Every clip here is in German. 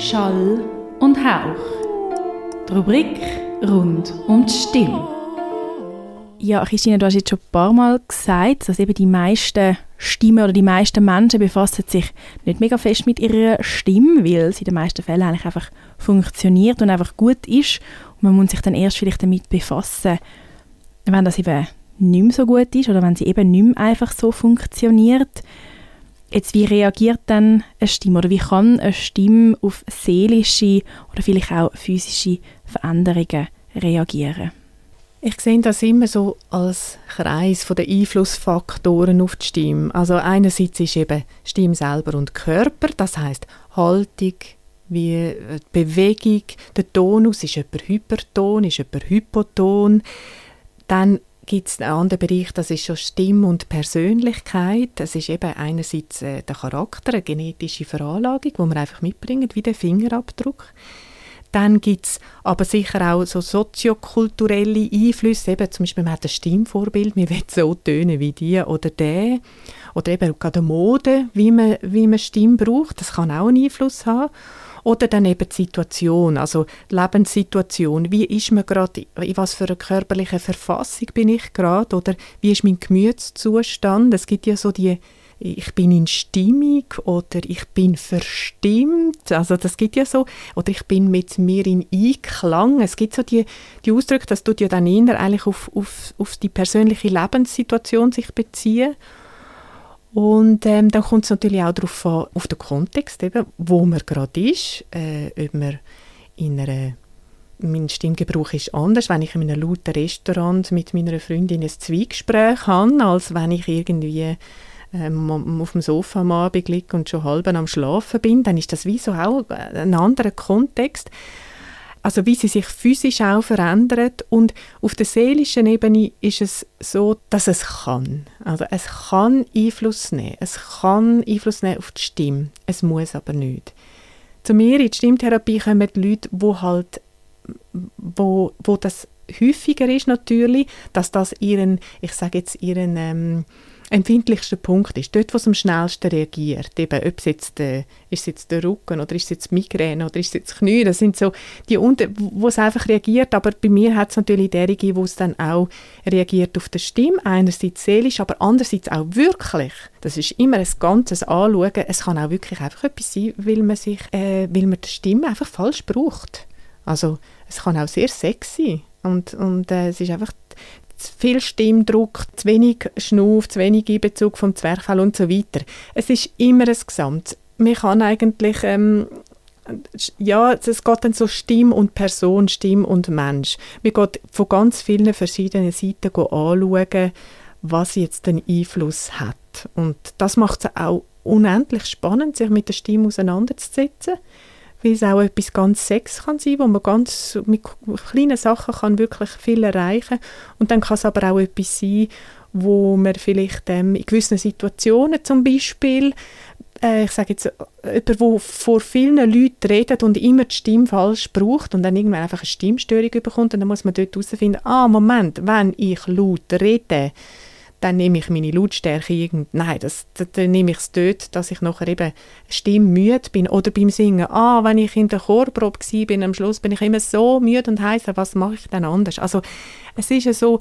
Schall und Hauch. Die Rubrik rund um die Stimme. Ja, Christine, du hast jetzt schon ein paar Mal gesagt, dass eben die meisten Stimmen oder die meisten Menschen befassen sich nicht mega fest mit ihrer Stimme, weil sie in den meisten Fällen eigentlich einfach funktioniert und einfach gut ist. Und man muss sich dann erst vielleicht damit befassen, wenn das eben nicht mehr so gut ist oder wenn sie eben nicht mehr einfach so funktioniert. Jetzt, wie reagiert dann eine Stimme oder wie kann eine Stimme auf seelische oder vielleicht auch physische Veränderungen reagieren? Ich sehe das immer so als Kreis den Einflussfaktoren auf die Stimme. Also einerseits ist eben Stimme selber und Körper, das heißt Haltung, wie äh, Bewegung, der Tonus, ist jemand hyperton, ist jemand hypoton. Dann gibt es einen anderen Bereich, das ist schon Stimme und Persönlichkeit. Das ist eben einerseits äh, der Charakter, eine genetische Veranlagung, die man einfach mitbringt, wie der Fingerabdruck. Dann gibt es aber sicher auch so soziokulturelle Einflüsse, eben zum Beispiel man hat ein Stimmvorbild, man will so tönen wie die oder der. Oder eben gerade Mode, wie man, wie man Stimme braucht, das kann auch einen Einfluss haben. Oder dann eben die Situation, also die Lebenssituation. Wie ist man gerade, in was für einer körperlichen Verfassung bin ich gerade? Oder wie ist mein Gemütszustand? Es gibt ja so die ich bin in Stimmung oder ich bin verstimmt. Also das gibt ja so. Oder ich bin mit mir in Einklang. Es gibt so die, die Ausdrücke, das tut ja dann eher eigentlich auf, auf, auf die persönliche Lebenssituation sich beziehen. Und ähm, dann kommt es natürlich auch darauf an, auf den Kontext, eben, wo man gerade ist, äh, ob man in einer mein Stimmgebrauch ist anders, wenn ich in einem lauten Restaurant mit meiner Freundin ein Zweigespräch habe, als wenn ich irgendwie ähm, auf dem Sofa am Abend liege und schon halb am Schlafen bin, dann ist das wie so auch ein anderer Kontext. Also wie sie sich physisch auch verändert und auf der seelischen Ebene ist es so, dass es kann. Also es kann Einfluss nehmen. Es kann Einfluss nehmen auf die Stimme. Es muss aber nicht. Zu mir in die Stimmtherapie kommen die Leute, wo halt wo, wo das häufiger ist natürlich, dass das ihren, ich sage jetzt ihren ähm, empfindlichste Punkt ist, dort, wo es am schnellsten reagiert, eben, ob es jetzt, äh, ist es jetzt der Rücken oder ist es jetzt Migräne oder ist es jetzt Knie, das sind so die, Unter wo es einfach reagiert, aber bei mir hat es natürlich derige, wo es dann auch reagiert auf die Stimme, einerseits seelisch, aber andererseits auch wirklich. Das ist immer ein ganzes Anschauen, es kann auch wirklich einfach etwas sein, weil man sich, äh, weil man die Stimme einfach falsch braucht. Also es kann auch sehr sexy und, und äh, es ist einfach zu viel Stimmdruck, zu wenig Schnuff, zu wenig Einbezug vom Zwerchfell und so weiter. Es ist immer ein Gesamt. Man kann eigentlich, ähm, ja, es geht dann so Stimm und Person, Stimm und Mensch. Man geht von ganz vielen verschiedenen Seiten anschauen, was jetzt den Einfluss hat. Und das macht es auch unendlich spannend, sich mit der Stimme auseinanderzusetzen weil es auch etwas ganz Sex kann sein, wo man ganz mit kleinen Sachen kann wirklich viel erreichen. Und dann kann es aber auch etwas sein, wo man vielleicht ähm, in gewissen Situationen zum Beispiel äh, ich sage jetzt, jemand, der vor vielen Leuten redet und immer die Stimme falsch braucht und dann irgendwann einfach eine Stimmstörung bekommt und dann muss man dort herausfinden, ah, Moment, wenn ich laut rede, dann nehme ich meine Lautstärke irgend nein, das, dann nehme ich es dort, dass ich nachher eben stimmmüde bin oder beim Singen, ah, wenn ich in der Chorprobe bin, am Schluss bin ich immer so müde und heiße, was mache ich dann anders? Also es ist so,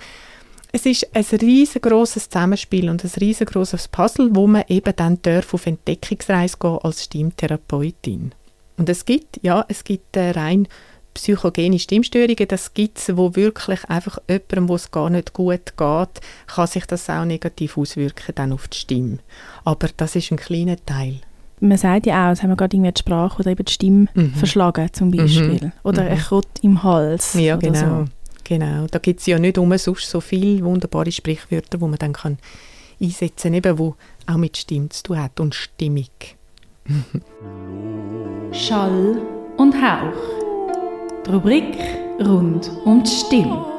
es ist ein riesengroßes Zusammenspiel und ein riesengroßes Puzzle, wo man eben dann darf auf Entdeckungsreise gehen als Stimmtherapeutin. Und es gibt, ja, es gibt äh, rein psychogene Stimmstörungen, das gibt es, wo wirklich einfach jemandem, wo es gar nicht gut geht, kann sich das auch negativ auswirken dann auf die Stimme. Aber das ist ein kleiner Teil. Man sagt ja auch, es haben wir gerade irgendwie die Sprache oder eben die Stimme mhm. verschlagen zum Beispiel. Mhm. Oder mhm. ein Krott im Hals. Ja, genau. So. genau. Da gibt es ja nicht um sonst so viele wunderbare Sprichwörter, wo man dann kann einsetzen kann, wo auch mit Stimme zu tun hat und Stimmung. Schall und Hauch. Rubrik rund um die Stimme.